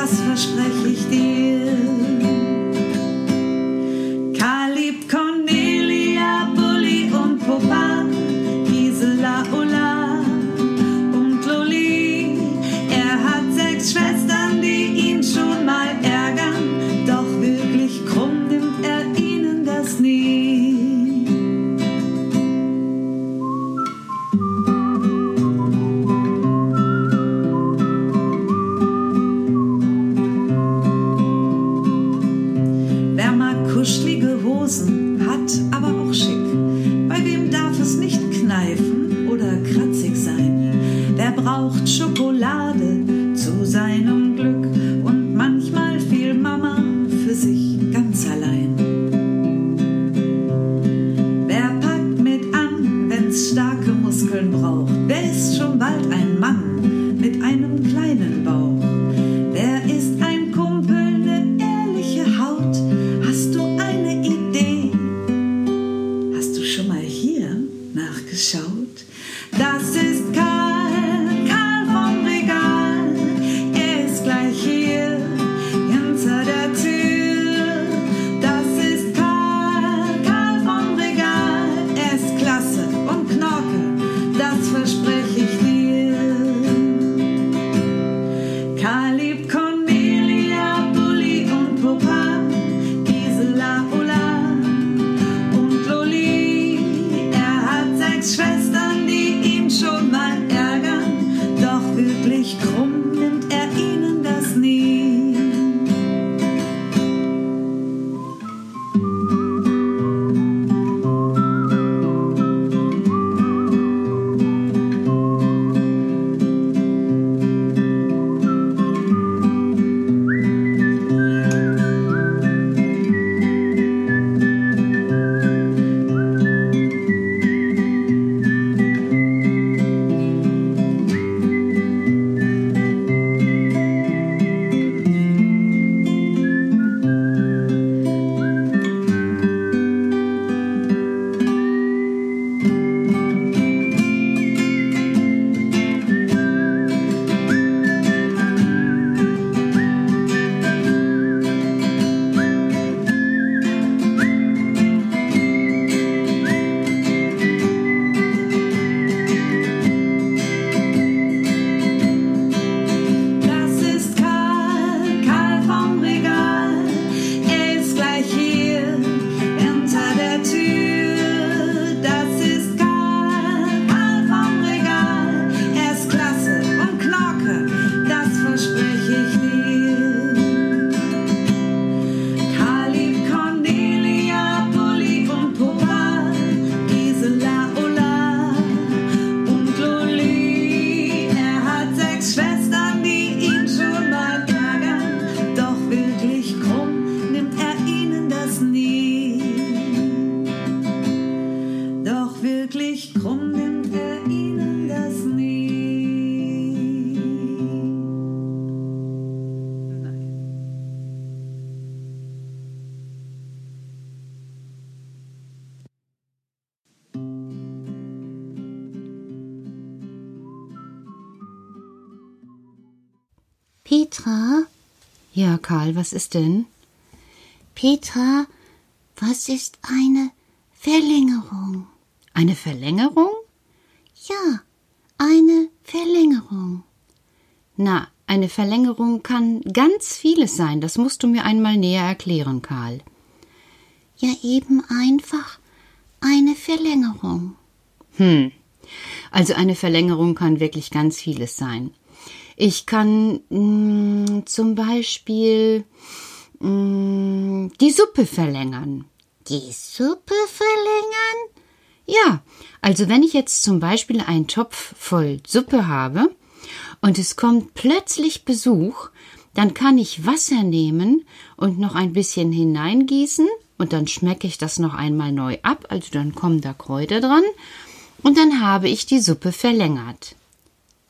das verspreche ich dir. Ja, Karl, was ist denn? Petra, was ist eine Verlängerung? Eine Verlängerung? Ja, eine Verlängerung. Na, eine Verlängerung kann ganz vieles sein. Das musst du mir einmal näher erklären, Karl. Ja, eben einfach eine Verlängerung. Hm. Also eine Verlängerung kann wirklich ganz vieles sein. Ich kann mh, mm, zum Beispiel mh, mm, die Suppe verlängern. Die Suppe verlängern? Ja, also wenn ich jetzt zum Beispiel einen Topf voll Suppe habe und es kommt plötzlich Besuch, dann kann ich Wasser nehmen und noch ein bisschen hineingießen und dann schmecke ich das noch einmal neu ab, also dann kommen da Kräuter dran und dann habe ich die Suppe verlängert.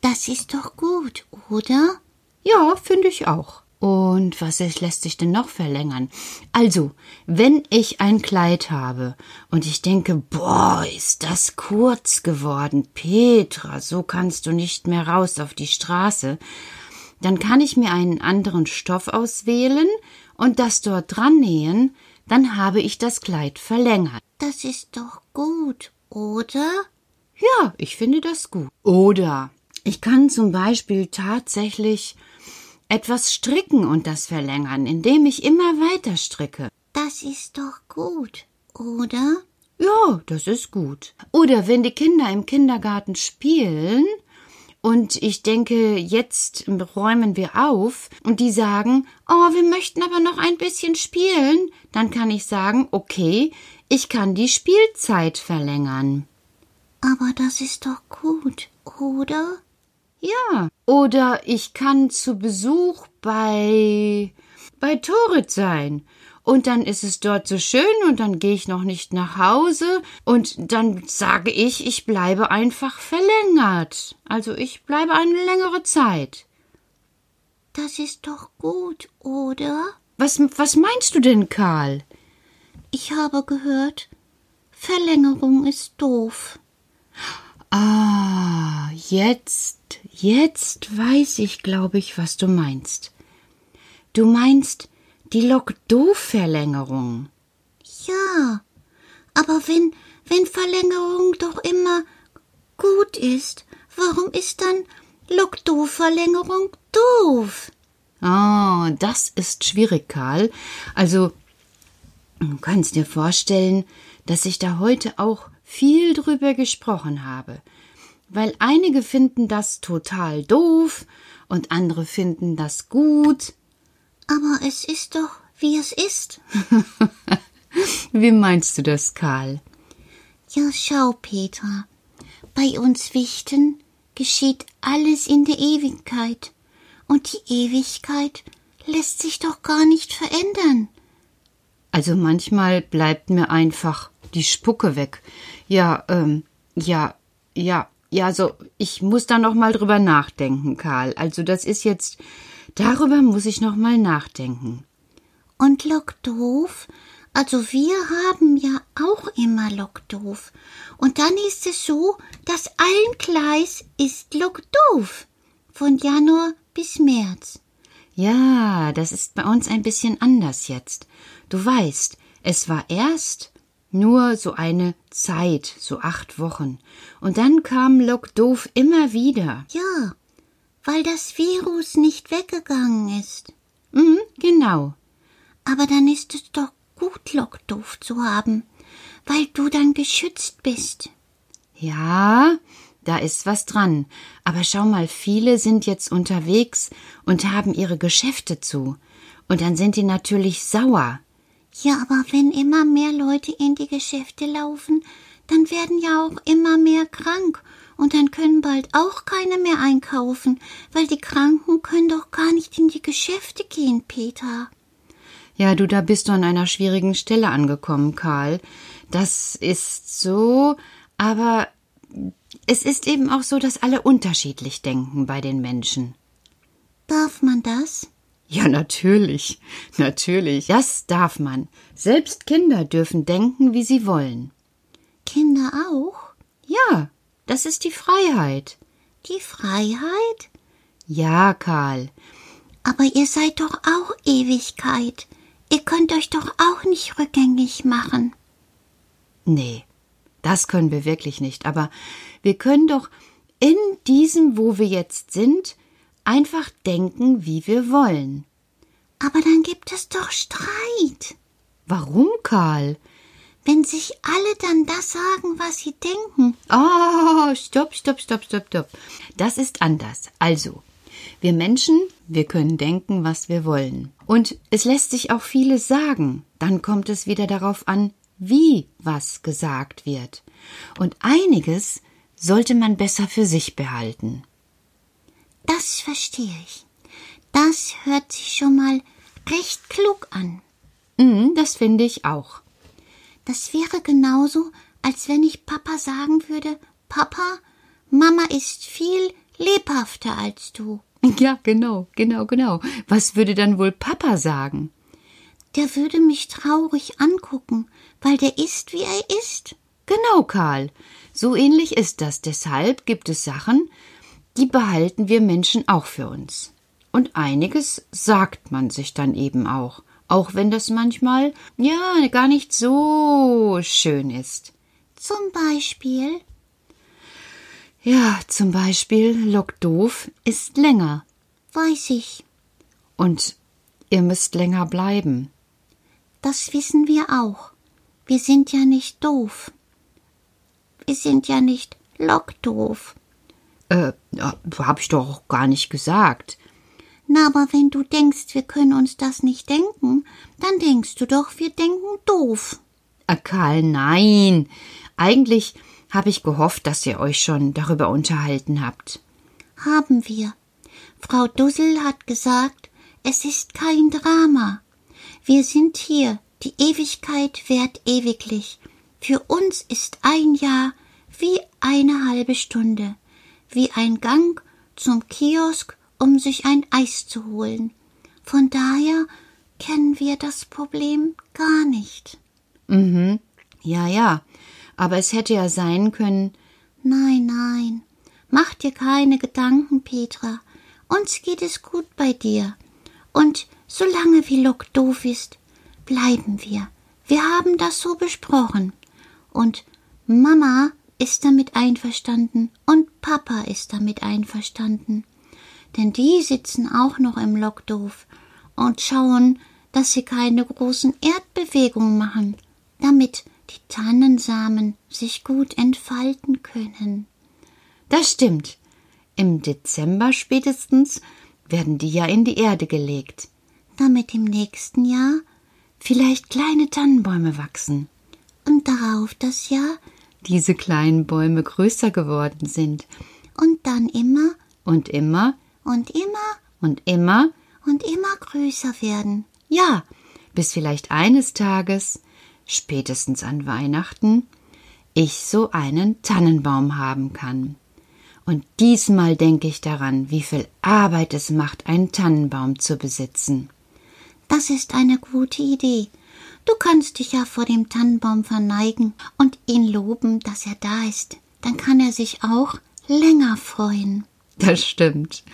Das ist doch gut, oder? Ja, finde ich auch. Und was lässt sich denn noch verlängern? Also, wenn ich ein Kleid habe und ich denke, boah, ist das kurz geworden, Petra, so kannst du nicht mehr raus auf die Straße, dann kann ich mir einen anderen Stoff auswählen und das dort dran nähen, dann habe ich das Kleid verlängert. Das ist doch gut, oder? Ja, ich finde das gut. Oder ich kann zum Beispiel tatsächlich etwas stricken und das verlängern, indem ich immer weiter stricke. Das ist doch gut, oder? Ja, das ist gut. Oder wenn die Kinder im Kindergarten spielen und ich denke, jetzt räumen wir auf und die sagen, oh, wir möchten aber noch ein bisschen spielen, dann kann ich sagen, okay, ich kann die Spielzeit verlängern. Aber das ist doch gut, oder? Ja. Oder ich kann zu Besuch bei bei Torit sein. Und dann ist es dort so schön und dann gehe ich noch nicht nach Hause und dann sage ich, ich bleibe einfach verlängert. Also ich bleibe eine längere Zeit. Das ist doch gut, oder? Was, was meinst du denn, Karl? Ich habe gehört, Verlängerung ist doof. Ah, jetzt, jetzt weiß ich, glaube ich, was du meinst. Du meinst die Lok-Doof-Verlängerung. Ja, aber wenn, wenn Verlängerung doch immer gut ist, warum ist dann Lok-Doof-Verlängerung doof? Ah, das ist schwierig, Karl. Also, du kannst dir vorstellen, dass ich da heute auch viel drüber gesprochen habe, weil einige finden das total doof und andere finden das gut. Aber es ist doch, wie es ist. wie meinst du das, Karl? Ja, schau, Petra. Bei uns Wichten geschieht alles in der Ewigkeit. Und die Ewigkeit lässt sich doch gar nicht verändern. Also manchmal bleibt mir einfach die Spucke weg. Ja, ähm, ja, ja, ja, so, ich muss da noch mal drüber nachdenken, Karl. Also das ist jetzt, darüber muss ich noch mal nachdenken. Und Lockdoof? Also wir haben ja auch immer Lockdoof. Und dann ist es so, dass ein Gleis ist Lockdoof. Von Januar bis März. Ja, das ist bei uns ein bisschen anders jetzt. Du weißt, es war erst nur so eine Zeit, so acht Wochen. Und dann kam Lockdoof immer wieder. Ja, weil das Virus nicht weggegangen ist. Mhm, genau. Aber dann ist es doch gut, Lockdoof zu haben, weil du dann geschützt bist. Ja, da ist was dran. Aber schau mal, viele sind jetzt unterwegs und haben ihre Geschäfte zu. Und dann sind die natürlich sauer. Ja, aber wenn immer mehr Leute in die Geschäfte laufen, dann werden ja auch immer mehr krank und dann können bald auch keine mehr einkaufen, weil die Kranken können doch gar nicht in die Geschäfte gehen, Peter. Ja, du, da bist du an einer schwierigen Stelle angekommen, Karl. Das ist so, aber es ist eben auch so, dass alle unterschiedlich denken bei den Menschen. Darf man das? Ja, natürlich, natürlich, das darf man. Selbst Kinder dürfen denken, wie sie wollen. Kinder auch? Ja, das ist die Freiheit. Die Freiheit? Ja, Karl. Aber ihr seid doch auch Ewigkeit. Ihr könnt euch doch auch nicht rückgängig machen. Nee, das können wir wirklich nicht. Aber wir können doch in diesem, wo wir jetzt sind, einfach denken, wie wir wollen. Aber dann gibt es doch Streit. Warum, Karl? wenn sich alle dann das sagen, was sie denken. Oh, stopp, stopp, stopp, stopp, stopp. Das ist anders. Also, wir Menschen, wir können denken, was wir wollen. Und es lässt sich auch vieles sagen. Dann kommt es wieder darauf an, wie was gesagt wird. Und einiges sollte man besser für sich behalten. Das verstehe ich. Das hört sich schon mal recht klug an. Mm, das finde ich auch. Das wäre genauso, als wenn ich Papa sagen würde, Papa, Mama ist viel lebhafter als du. Ja, genau, genau, genau. Was würde dann wohl Papa sagen? Der würde mich traurig angucken, weil der ist, wie er ist. Genau, Karl. So ähnlich ist das. Deshalb gibt es Sachen, die behalten wir Menschen auch für uns. Und einiges sagt man sich dann eben auch, auch wenn das manchmal, ja, gar nicht so schön ist. Zum Beispiel? Ja, zum Beispiel Lock doof ist länger. Weiß ich. Und ihr müsst länger bleiben. Das wissen wir auch. Wir sind ja nicht doof. Wir sind ja nicht lockdoof. Äh, hab ich doch auch gar nicht gesagt. Na, aber wenn du denkst, wir können uns das nicht denken, dann denkst du doch, wir denken doof. Äh, Karl, nein. Eigentlich habe ich gehofft, dass ihr euch schon darüber unterhalten habt. Haben wir. Frau Dussel hat gesagt, es ist kein Drama. Wir sind hier, die Ewigkeit währt ewiglich. Für uns ist ein Jahr wie eine halbe Stunde, wie ein Gang zum Kiosk, um sich ein Eis zu holen. Von daher kennen wir das Problem gar nicht. Mhm. Ja, ja aber es hätte ja sein können. Nein, nein. Mach dir keine Gedanken, Petra. Uns geht es gut bei dir. Und solange wie Lock doof ist, bleiben wir. Wir haben das so besprochen. Und Mama ist damit einverstanden und Papa ist damit einverstanden. Denn die sitzen auch noch im Lockdoof und schauen, dass sie keine großen Erdbewegungen machen, damit die Tannensamen sich gut entfalten können. Das stimmt. Im Dezember spätestens werden die ja in die Erde gelegt. Damit im nächsten Jahr vielleicht kleine Tannenbäume wachsen. Und darauf das Jahr diese kleinen Bäume größer geworden sind. Und dann immer und immer und immer und immer und immer größer werden. Ja, bis vielleicht eines Tages spätestens an Weihnachten, ich so einen Tannenbaum haben kann. Und diesmal denke ich daran, wie viel Arbeit es macht, einen Tannenbaum zu besitzen. Das ist eine gute Idee. Du kannst dich ja vor dem Tannenbaum verneigen und ihn loben, dass er da ist. Dann kann er sich auch länger freuen. Das stimmt.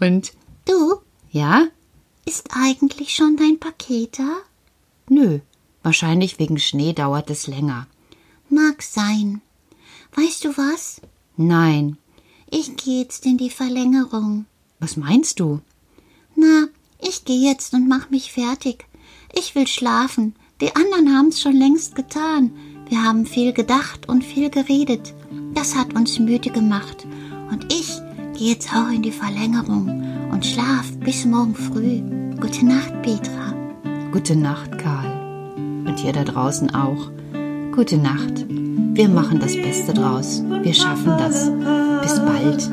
Und du? Ja? Ist eigentlich schon dein Paket da? Nö, Wahrscheinlich wegen Schnee dauert es länger. Mag sein. Weißt du was? Nein. Ich gehe jetzt in die Verlängerung. Was meinst du? Na, ich gehe jetzt und mach mich fertig. Ich will schlafen. Die anderen haben's schon längst getan. Wir haben viel gedacht und viel geredet. Das hat uns müde gemacht. Und ich gehe jetzt auch in die Verlängerung und schlaf bis morgen früh. Gute Nacht, Petra. Gute Nacht, Karl und ihr da draußen auch. Gute Nacht. Wir machen das Beste draus. Wir schaffen das. Bis bald.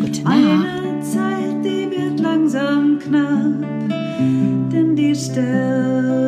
Gute Nacht. Eine Zeit, die wird langsam knapp, denn die Sterne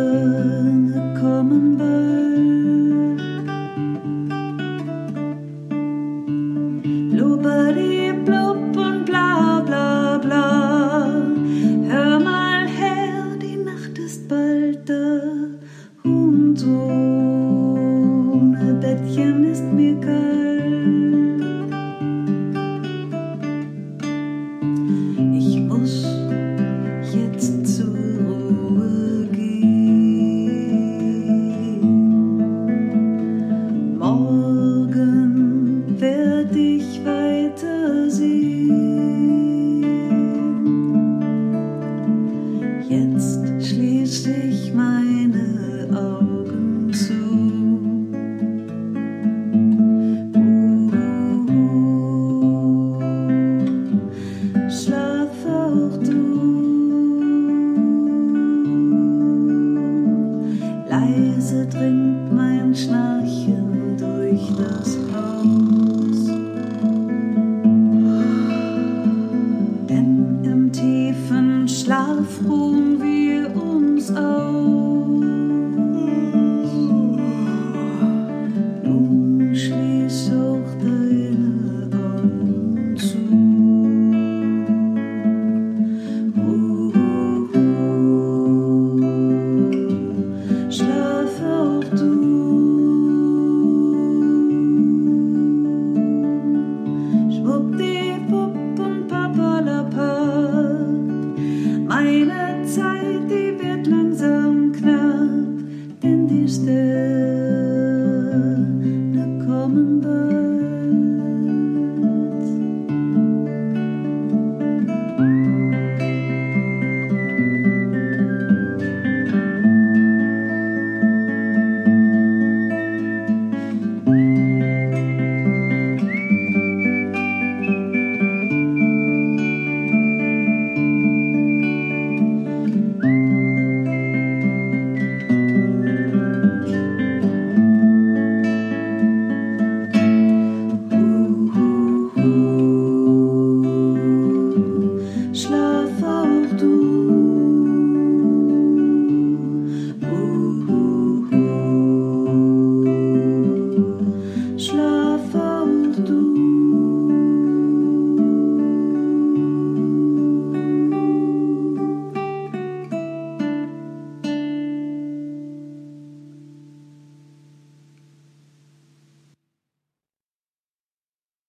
Jetzt schließ ich mein